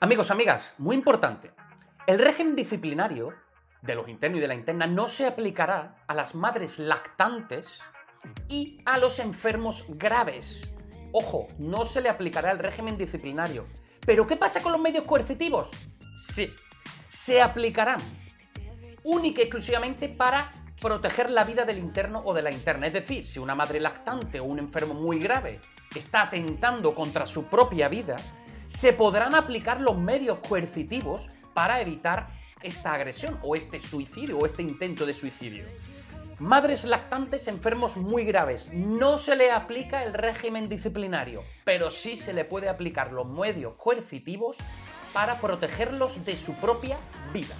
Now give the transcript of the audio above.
Amigos, amigas, muy importante. El régimen disciplinario de los internos y de la interna no se aplicará a las madres lactantes y a los enfermos graves. Ojo, no se le aplicará el régimen disciplinario. ¿Pero qué pasa con los medios coercitivos? Sí, se aplicarán única y exclusivamente para proteger la vida del interno o de la interna. Es decir, si una madre lactante o un enfermo muy grave está atentando contra su propia vida, se podrán aplicar los medios coercitivos para evitar esta agresión o este suicidio o este intento de suicidio. Madres lactantes enfermos muy graves. No se le aplica el régimen disciplinario, pero sí se le puede aplicar los medios coercitivos para protegerlos de su propia vida.